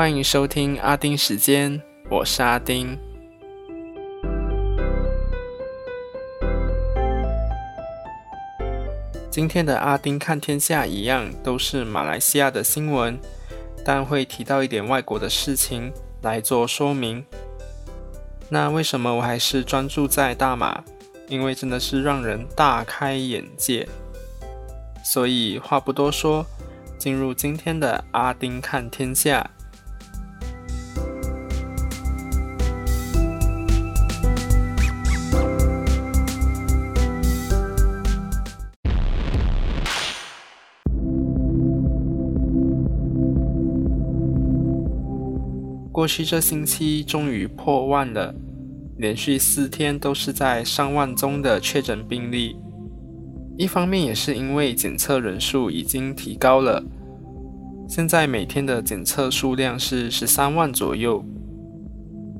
欢迎收听阿丁时间，我是阿丁。今天的阿丁看天下一样都是马来西亚的新闻，但会提到一点外国的事情来做说明。那为什么我还是专注在大马？因为真的是让人大开眼界。所以话不多说，进入今天的阿丁看天下。过去这星期终于破万了，连续四天都是在上万宗的确诊病例。一方面也是因为检测人数已经提高了，现在每天的检测数量是十三万左右。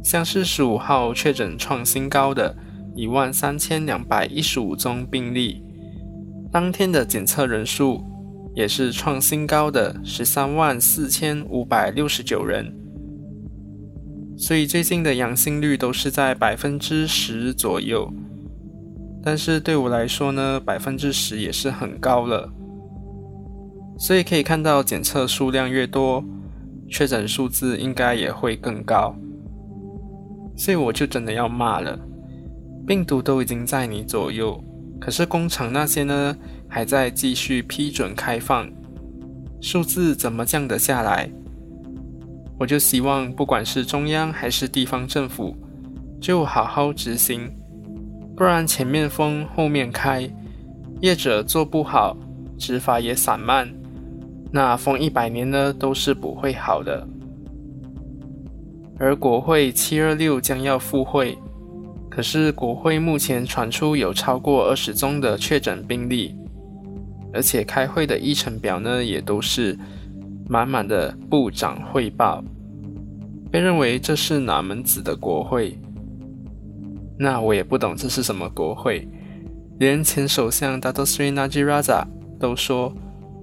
像是十五号确诊创新高的一万三千两百一十五宗病例，当天的检测人数也是创新高的十三万四千五百六十九人。所以最近的阳性率都是在百分之十左右。但是对我来说呢，百分之十也是很高了。所以可以看到，检测数量越多，确诊数字应该也会更高。所以我就真的要骂了，病毒都已经在你左右，可是工厂那些呢，还在继续批准开放，数字怎么降得下来？我就希望，不管是中央还是地方政府，就好好执行。不然前面封后面开，业者做不好，执法也散漫，那封一百年呢都是不会好的。而国会七二六将要复会，可是国会目前传出有超过二十宗的确诊病例，而且开会的议程表呢也都是满满的部长汇报，被认为这是哪门子的国会？那我也不懂这是什么国会，连前首相 Dato Sri Najib 都说，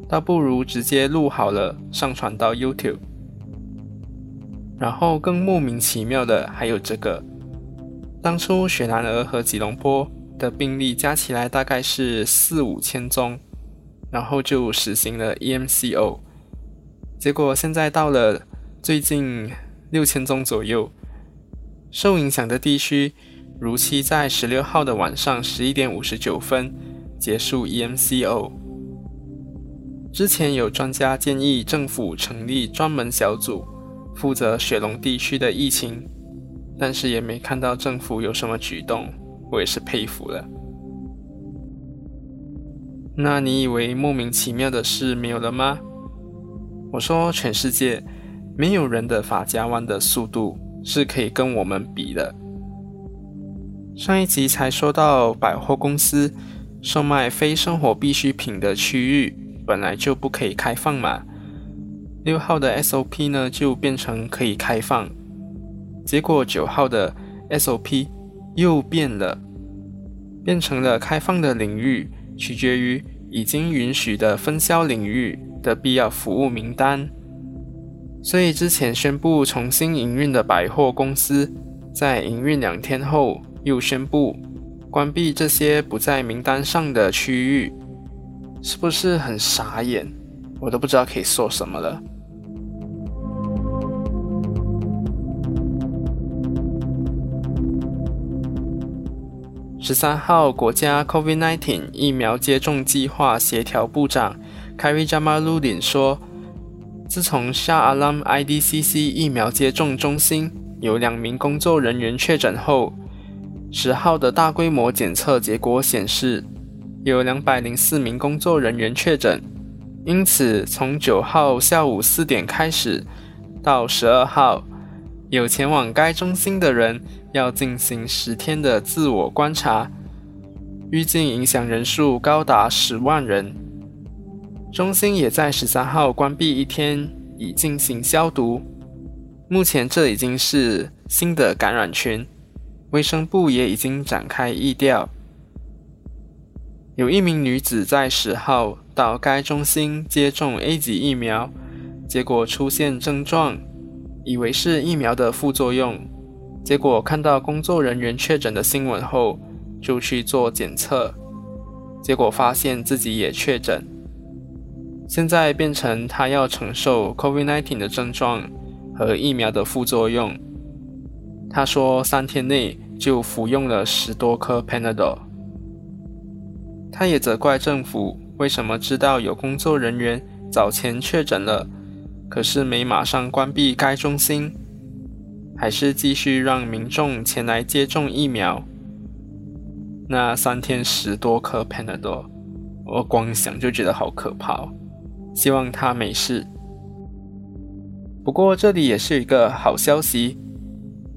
倒不如直接录好了上传到 YouTube。然后更莫名其妙的还有这个，当初雪兰莪和吉隆坡的病例加起来大概是四五千宗，然后就实行了 EMCO，结果现在到了最近六千宗左右，受影响的地区。如期在十六号的晚上十一点五十九分结束 EMCO。之前有专家建议政府成立专门小组负责雪龙地区的疫情，但是也没看到政府有什么举动，我也是佩服了。那你以为莫名其妙的事没有了吗？我说，全世界没有人的法家湾的速度是可以跟我们比的。上一集才说到，百货公司售卖非生活必需品的区域本来就不可以开放嘛。六号的 SOP 呢就变成可以开放，结果九号的 SOP 又变了，变成了开放的领域取决于已经允许的分销领域的必要服务名单。所以之前宣布重新营运的百货公司，在营运两天后。又宣布关闭这些不在名单上的区域，是不是很傻眼？我都不知道可以说什么了。十三号，国家 COVID-19 疫苗接种计划协调部长 Kari Jamaludin 说，自从 Shah Alam IDCC 疫苗接种中心有两名工作人员确诊后，十号的大规模检测结果显示，有两百零四名工作人员确诊，因此从九号下午四点开始到十二号，有前往该中心的人要进行十天的自我观察，预计影响人数高达十万人。中心也在十三号关闭一天，以进行消毒。目前这已经是新的感染群。卫生部也已经展开疫调，有一名女子在十号到该中心接种 A 级疫苗，结果出现症状，以为是疫苗的副作用，结果看到工作人员确诊的新闻后，就去做检测，结果发现自己也确诊。现在变成他要承受 COVID-19 的症状和疫苗的副作用。他说三天内就服用了十多颗 Panadol。他也责怪政府为什么知道有工作人员早前确诊了。可是没马上关闭该中心，还是继续让民众前来接种疫苗。那三天十多颗 Panadol，我光想就觉得好可怕。希望他没事。不过这里也是一个好消息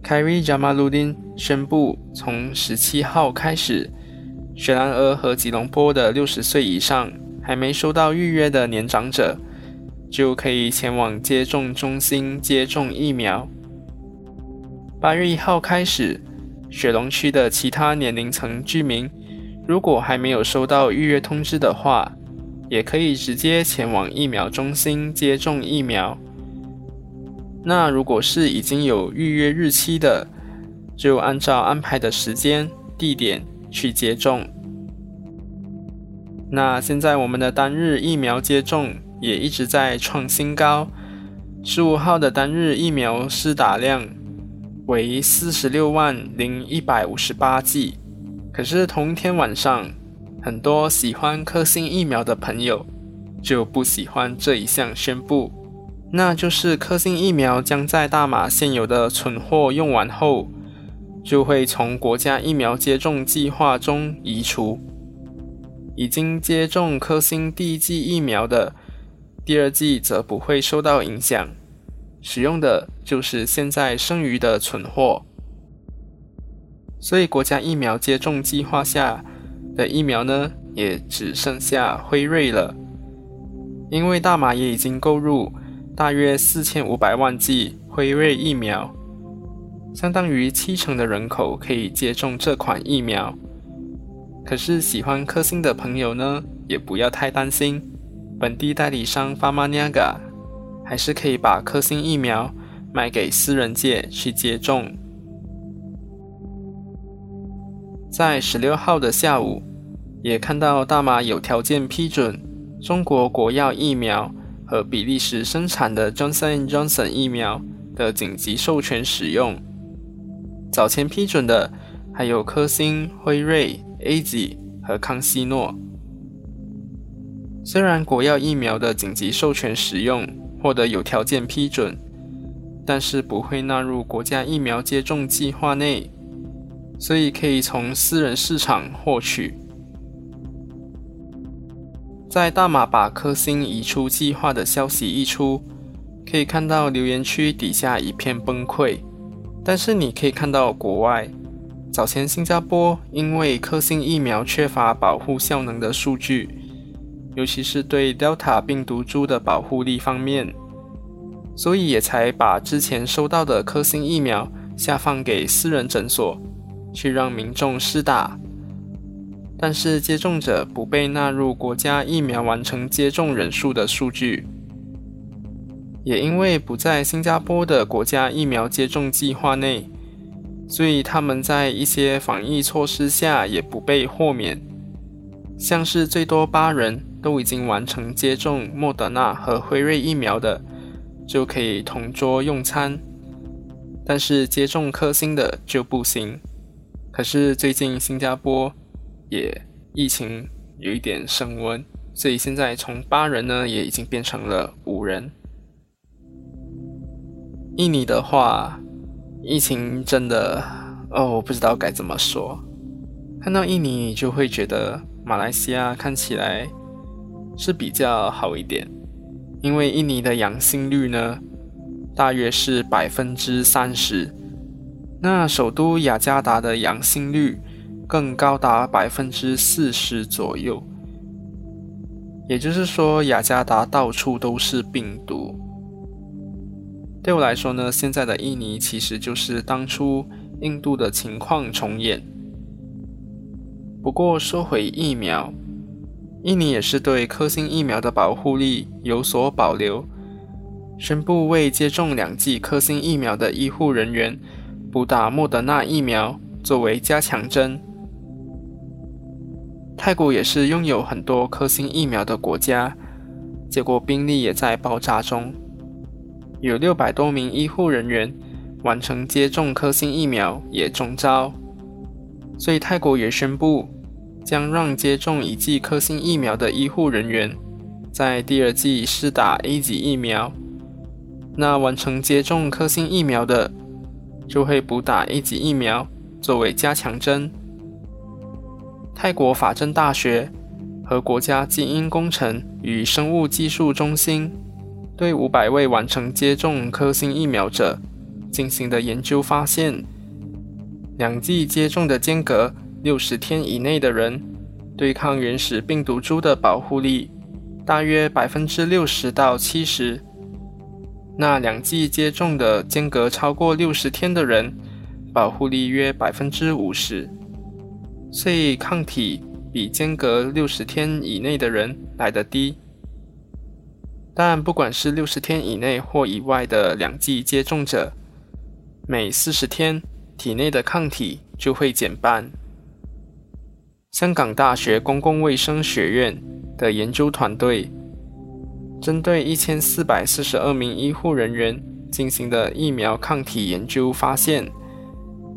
，Kerry Jamaludin 宣布，从十七号开始，雪兰莪和吉隆坡的六十岁以上还没收到预约的年长者。就可以前往接种中心接种疫苗。八月一号开始，雪龙区的其他年龄层居民，如果还没有收到预约通知的话，也可以直接前往疫苗中心接种疫苗。那如果是已经有预约日期的，就按照安排的时间、地点去接种。那现在我们的单日疫苗接种。也一直在创新高。十五号的单日疫苗施打量为四十六万零一百五十八剂。可是同一天晚上，很多喜欢科兴疫苗的朋友就不喜欢这一项宣布，那就是科兴疫苗将在大马现有的存货用完后，就会从国家疫苗接种计划中移除。已经接种科兴第一剂疫苗的。第二季则不会受到影响，使用的就是现在剩余的存货。所以国家疫苗接种计划下的疫苗呢，也只剩下辉瑞了。因为大马也已经购入大约四千五百万剂辉瑞疫苗，相当于七成的人口可以接种这款疫苗。可是喜欢科兴的朋友呢，也不要太担心。本地代理商 f a r m a n a g a 还是可以把科兴疫苗卖给私人界去接种。在十六号的下午，也看到大马有条件批准中国国药疫苗和比利时生产的 Johnson Johnson 疫苗的紧急授权使用。早前批准的还有科兴、辉瑞、A Z 和康希诺。虽然国药疫苗的紧急授权使用获得有条件批准，但是不会纳入国家疫苗接种计划内，所以可以从私人市场获取。在大马把科兴移出计划的消息一出，可以看到留言区底下一片崩溃。但是你可以看到国外，早前新加坡因为科兴疫苗缺乏保护效能的数据。尤其是对 Delta 病毒株的保护力方面，所以也才把之前收到的科兴疫苗下放给私人诊所，去让民众施打。但是接种者不被纳入国家疫苗完成接种人数的数据，也因为不在新加坡的国家疫苗接种计划内，所以他们在一些防疫措施下也不被豁免，像是最多八人。都已经完成接种莫德纳和辉瑞疫苗的，就可以同桌用餐，但是接种科兴的就不行。可是最近新加坡也疫情有一点升温，所以现在从八人呢也已经变成了五人。印尼的话，疫情真的哦，我不知道该怎么说。看到印尼，就会觉得马来西亚看起来。是比较好一点，因为印尼的阳性率呢，大约是百分之三十，那首都雅加达的阳性率更高达百分之四十左右，也就是说雅加达到处都是病毒。对我来说呢，现在的印尼其实就是当初印度的情况重演。不过说回疫苗。印尼也是对科兴疫苗的保护力有所保留，宣布为接种两剂科兴疫苗的医护人员补打莫德纳疫苗作为加强针。泰国也是拥有很多科兴疫苗的国家，结果病例也在爆炸中，有六百多名医护人员完成接种科兴疫苗也中招，所以泰国也宣布将让接种一剂科兴疫苗的医护人员在第二剂施打 A 级疫苗。那完成接种科兴疫苗的，就会补打一级疫苗作为加强针。泰国法政大学和国家基因工程与生物技术中心对五百位完成接种科兴疫苗者进行的研究发现，两剂接种的间隔六十天以内的人，对抗原始病毒株的保护力大约百分之六十到七十。那两剂接种的间隔超过六十天的人，保护力约百分之五十，所以抗体比间隔六十天以内的人来得低。但不管是六十天以内或以外的两剂接种者，每四十天体内的抗体就会减半。香港大学公共卫生学院的研究团队。针对一千四百四十二名医护人员进行的疫苗抗体研究发现，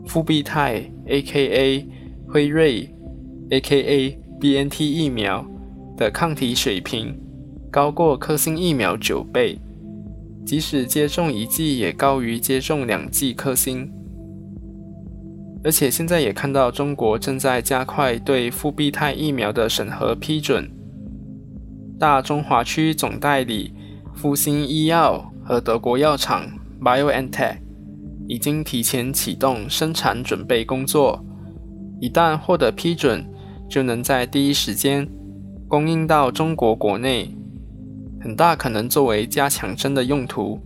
复必泰 （A.K.A. 辉瑞 ）A.K.A. B.N.T. 疫苗的抗体水平高过科兴疫苗九倍，即使接种一剂也高于接种两剂科兴。而且现在也看到中国正在加快对复必泰疫苗的审核批准。大中华区总代理复星医药和德国药厂 BioNTech 已经提前启动生产准备工作，一旦获得批准，就能在第一时间供应到中国国内，很大可能作为加强针的用途。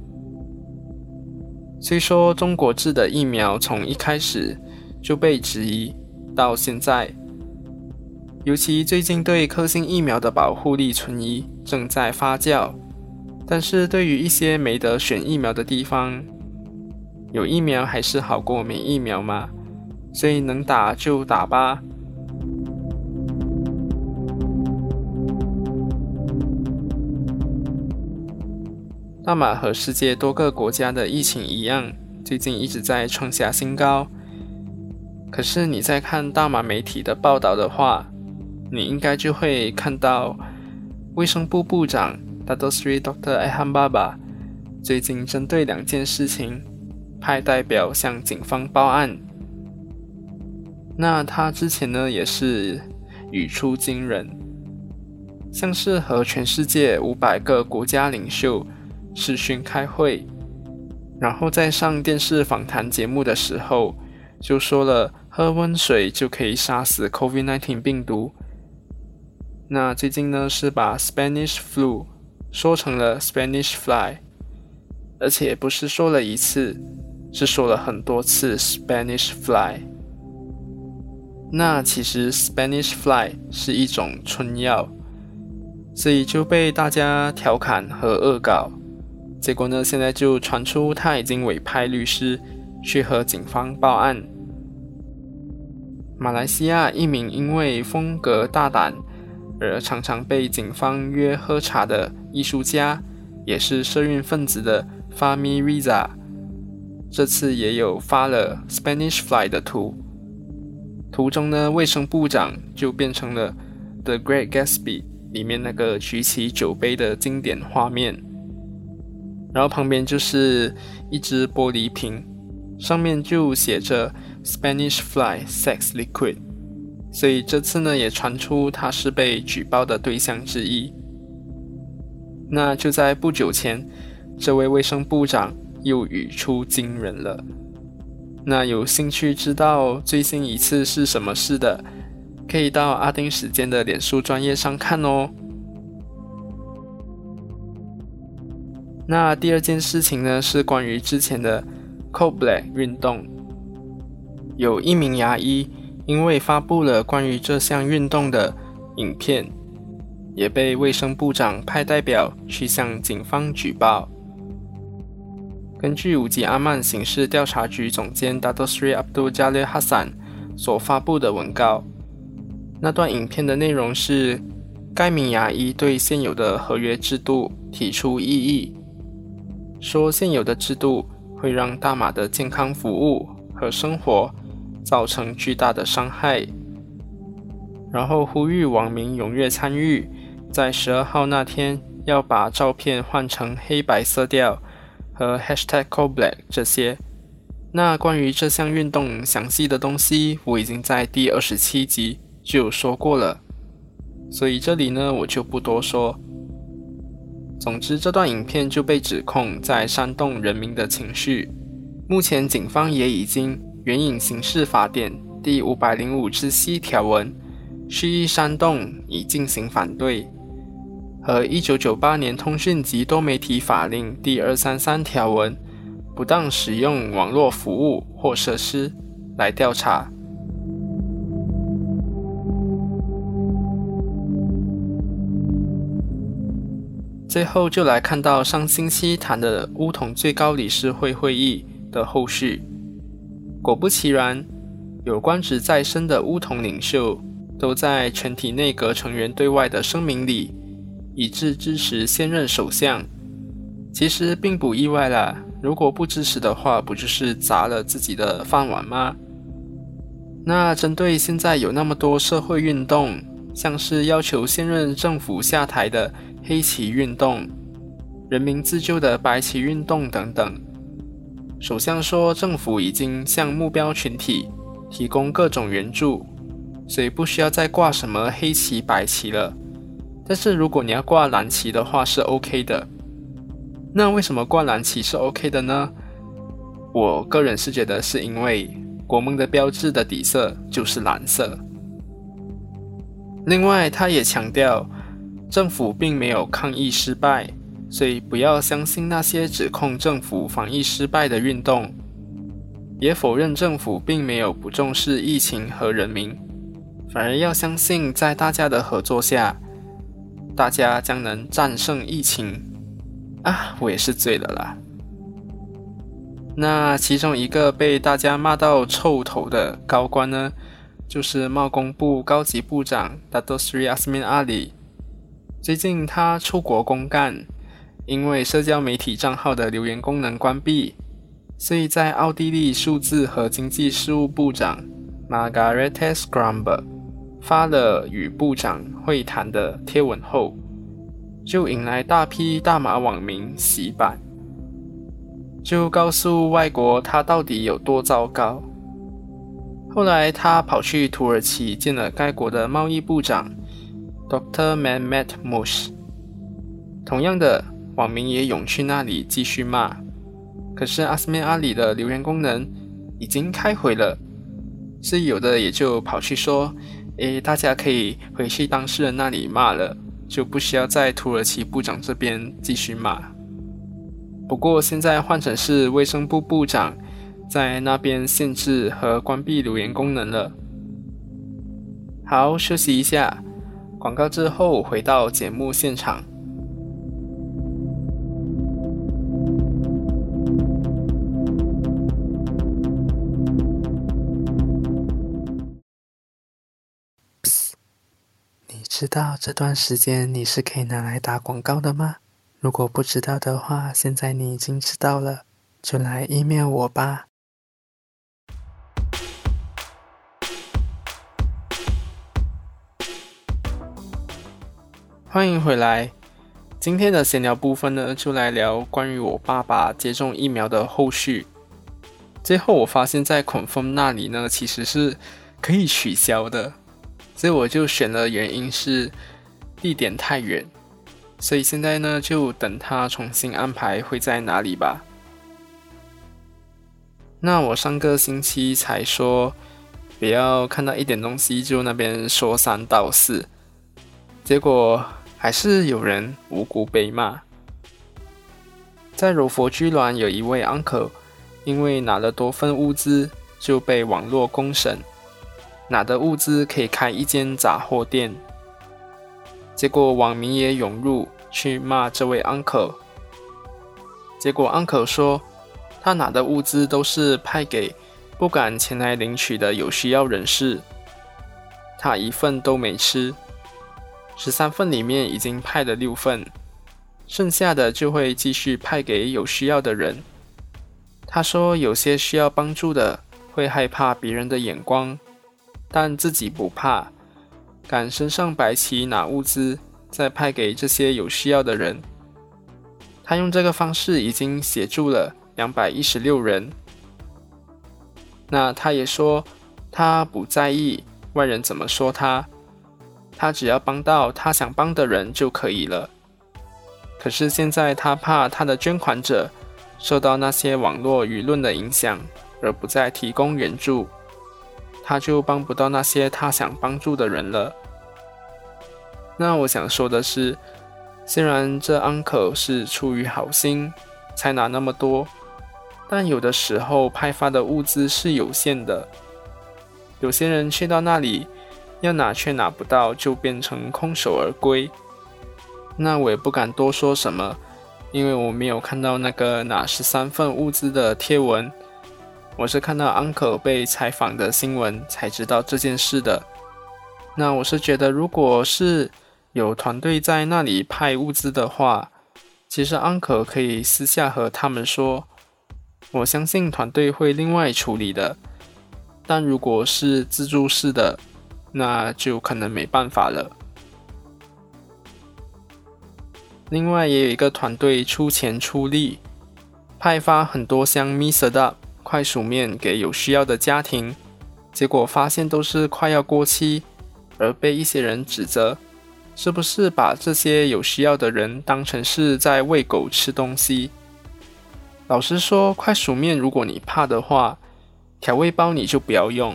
虽说中国制的疫苗从一开始就被质疑，到现在。尤其最近对科兴疫苗的保护力存疑正在发酵，但是对于一些没得选疫苗的地方，有疫苗还是好过没疫苗嘛，所以能打就打吧。大马和世界多个国家的疫情一样，最近一直在创下新高。可是你在看大马媒体的报道的话，你应该就会看到，卫生部部长 Dr. Sri Dr. Aham Baba 最近针对两件事情派代表向警方报案。那他之前呢也是语出惊人，像是和全世界五百个国家领袖视讯开会，然后在上电视访谈节目的时候就说了喝温水就可以杀死 COVID-19 病毒。那最近呢，是把 Spanish flu 说成了 Spanish fly，而且不是说了一次，是说了很多次 Spanish fly。那其实 Spanish fly 是一种春药，所以就被大家调侃和恶搞。结果呢，现在就传出他已经委派律师去和警方报案。马来西亚一名因为风格大胆。而常常被警方约喝茶的艺术家，也是社运分子的 Fami Riza，这次也有发了 Spanish Fly 的图。图中呢，卫生部长就变成了 The Great Gatsby 里面那个举起酒杯的经典画面，然后旁边就是一只玻璃瓶，上面就写着 Spanish Fly Sex Liquid。所以这次呢，也传出他是被举报的对象之一。那就在不久前，这位卫生部长又语出惊人了。那有兴趣知道最新一次是什么事的，可以到阿丁时间的脸书专业上看哦。那第二件事情呢，是关于之前的 c o b l a c k 运动，有一名牙医。因为发布了关于这项运动的影片，也被卫生部长派代表去向警方举报。根据五级阿曼刑事调查局总监 Dato Sri Abdul Jalil Hassan 所发布的文告，那段影片的内容是该名牙医对现有的合约制度提出异议，说现有的制度会让大马的健康服务和生活造成巨大的伤害，然后呼吁网民踊跃参与，在十二号那天要把照片换成黑白色调。和 hashtag #CoBlack 这些，那关于这项运动详细的东西，我已经在第二十七集就有说过了，所以这里呢我就不多说。总之，这段影片就被指控在煽动人民的情绪。目前警方也已经援引刑事法典第五百零五之 C 条文，蓄意煽动以进行反对。和一九九八年通讯及多媒体法令第二三三条文，不当使用网络服务或设施来调查。最后就来看到上星期谈的乌统最高理事会会议的后续。果不其然，有官职在身的乌统领袖都在全体内阁成员对外的声明里。一致支持现任首相，其实并不意外啦。如果不支持的话，不就是砸了自己的饭碗吗？那针对现在有那么多社会运动，像是要求现任政府下台的黑旗运动、人民自救的白旗运动等等，首相说政府已经向目标群体提供各种援助，所以不需要再挂什么黑旗白旗了。但是如果你要挂蓝旗的话是 OK 的，那为什么挂蓝旗是 OK 的呢？我个人是觉得是因为国盟的标志的底色就是蓝色。另外，他也强调政府并没有抗议失败，所以不要相信那些指控政府防疫失败的运动，也否认政府并没有不重视疫情和人民，反而要相信在大家的合作下。大家将能战胜疫情啊！我也是醉了啦。那其中一个被大家骂到臭头的高官呢，就是贸工部高级部长 Dato Sri Asmin Ali。最近他出国公干，因为社交媒体账号的留言功能关闭，所以在奥地利数字和经济事务部长 Margarete Scrumber。发了与部长会谈的贴文后，就引来大批大马网民洗版，就告诉外国他到底有多糟糕。后来他跑去土耳其见了该国的贸易部长 Dr. Mehmet Mush，同样的网民也涌去那里继续骂，可是阿斯米阿里的留言功能已经开回了，所以有的也就跑去说。诶，大家可以回去当事人那里骂了，就不需要在土耳其部长这边继续骂。不过现在换成是卫生部部长在那边限制和关闭留言功能了。好，休息一下，广告之后回到节目现场。知道这段时间你是可以拿来打广告的吗？如果不知道的话，现在你已经知道了，就来 email 我吧。欢迎回来，今天的闲聊部分呢，就来聊关于我爸爸接种疫苗的后续。最后我发现，在孔峰那里呢，其实是可以取消的。所以我就选了，原因是地点太远，所以现在呢就等他重新安排会在哪里吧。那我上个星期才说不要看到一点东西就那边说三道四，结果还是有人无辜被骂。在柔佛居銮有一位 uncle，因为拿了多份物资就被网络公审。哪的物资可以开一间杂货店，结果网民也涌入去骂这位 uncle。结果 uncle 说：“他拿的物资都是派给不敢前来领取的有需要人士，他一份都没吃。十三份里面已经派了六份，剩下的就会继续派给有需要的人。他说，有些需要帮助的会害怕别人的眼光，但自己不怕，敢身上白旗拿物资，再派给这些有需要的人。他用这个方式已经协助了两百一十六人。那他也说，他不在意外人怎么说他，他只要帮到他想帮的人就可以了。可是现在他怕他的捐款者受到那些网络舆论的影响，而不再提供援助，他就帮不到那些他想帮助的人了。那我想说的是。虽然这 uncle 是出于好心才拿那么多，但有的时候派发的物资是有限的。有些人去到那里要拿却拿不到，就变成空手而归。那我也不敢多说什么，因为我没有看到那个拿十三份物资的贴文。我是看到 uncle 被采访的新闻才知道这件事的。那我是觉得，如果是。有团队在那里派物资的话，其实 Uncle 可以私下和他们说，我相信团队会另外处理的。但如果是自助式的，那就可能没办法了。另外也有一个团队出钱出力，派发很多箱 Misada 快熟面给有需要的家庭，结果发现都是快要过期，而被一些人指责。是不是把这些有需要的人当成是在喂狗吃东西？老实说，快熟面如果你怕的话，调味包你就不要用。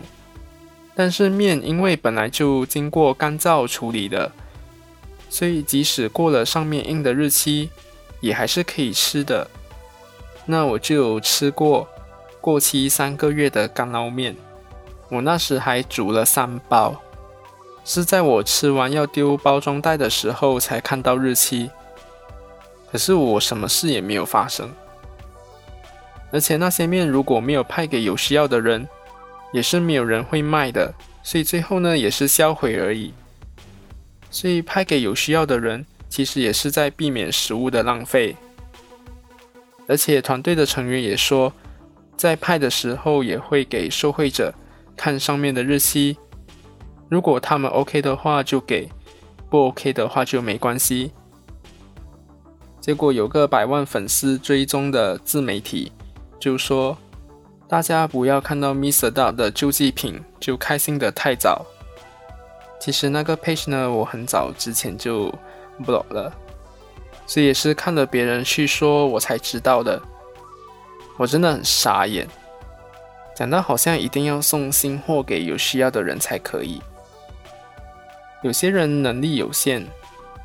但是面因为本来就经过干燥处理的，所以即使过了上面印的日期，也还是可以吃的。那我就吃过过期三个月的干捞面，我那时还煮了三包。是在我吃完要丢包装袋的时候才看到日期，可是我什么事也没有发生。而且那些面如果没有派给有需要的人，也是没有人会卖的，所以最后呢也是销毁而已。所以派给有需要的人，其实也是在避免食物的浪费。而且团队的成员也说，在派的时候也会给受惠者看上面的日期。如果他们 OK 的话就给，不 OK 的话就没关系。结果有个百万粉丝追踪的自媒体就说：“大家不要看到 Mr. d o 的救济品就开心的太早。”其实那个 page 呢，我很早之前就 block 了，所以也是看了别人去说我才知道的。我真的很傻眼，讲到好像一定要送新货给有需要的人才可以。有些人能力有限，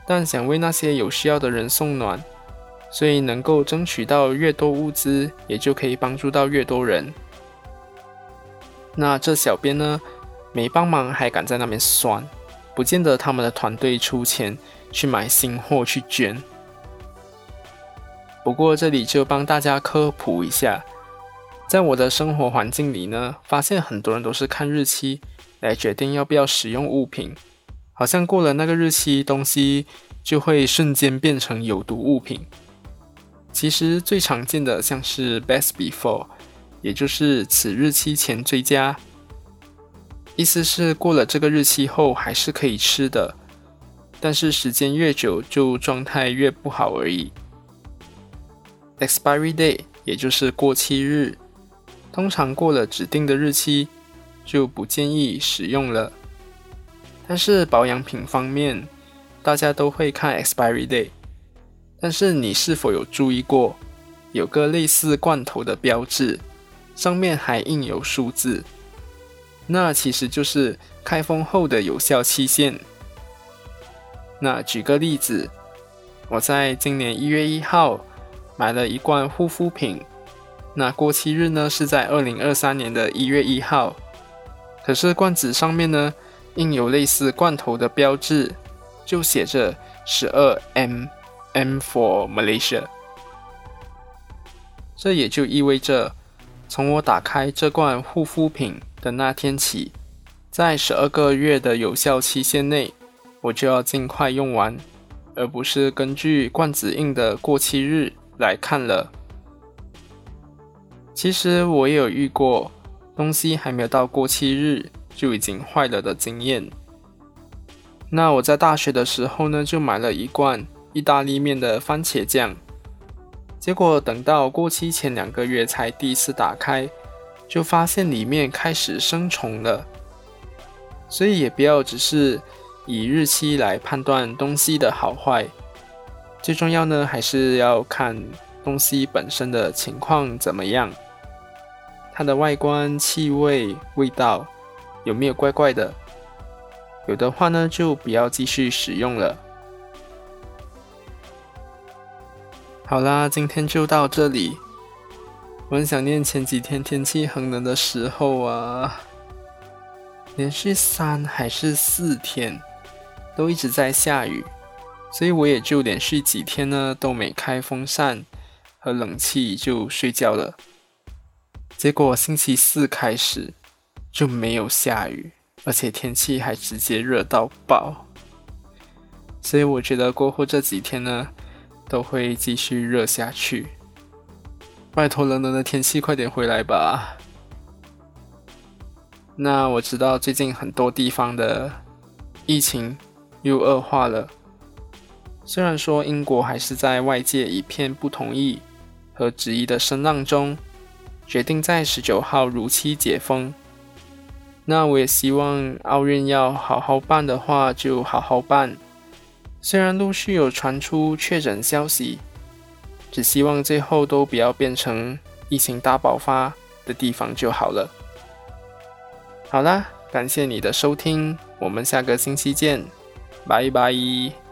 但想为那些有需要的人送暖，所以能够争取到越多物资，也就可以帮助到越多人。那这小编呢，没帮忙还敢在那边酸，不见得他们的团队出钱去买新货去捐。不过这里就帮大家科普一下，在我的生活环境里呢，发现很多人都是看日期来决定要不要使用物品。好像过了那个日期，东西就会瞬间变成有毒物品。其实最常见的像是 best before，也就是此日期前最佳，意思是过了这个日期后还是可以吃的，但是时间越久就状态越不好而已。Expiry day，也就是过期日，通常过了指定的日期就不建议使用了。但是保养品方面，大家都会看 expiry day。但是你是否有注意过，有个类似罐头的标志，上面还印有数字？那其实就是开封后的有效期限。那举个例子，我在今年一月一号买了一罐护肤品，那过期日呢是在二零二三年的一月一号，可是罐子上面呢？印有类似罐头的标志，就写着十二 M M for Malaysia。这也就意味着，从我打开这罐护肤品的那天起，在十二个月的有效期限内，我就要尽快用完，而不是根据罐子印的过期日来看了。其实我也有遇过，东西还没有到过期日就已经坏了的经验。那我在大学的时候呢，就买了一罐意大利面的番茄酱。结果等到过期前两个月才第一次打开，就发现里面开始生虫了。所以也不要只是以日期来判断东西的好坏，最重要呢还是要看东西本身的情况怎么样，它的外观、气味、味道有没有怪怪的，有的话呢就不要继续使用了。好啦，今天就到这里。我很想念前几天天气很冷的时候啊，连续三还是四天都一直在下雨，所以我也就连续几天呢都没开风扇和冷气就睡觉了。结果星期四开始就没有下雨，而且天气还直接热到爆。所以我觉得过后这几天呢。都会继续热下去，拜托冷冷的天气快点回来吧。那我知道最近很多地方的疫情又恶化了，虽然说英国还是在外界一片不同意和质疑的声浪中，决定在十九号如期解封。那我也希望奥运要好好办的话，就好好办。虽然陆续有传出确诊消息，只希望最后都不要变成疫情大爆发的地方就好了。好啦，感谢你的收听，我们下个星期见，拜拜。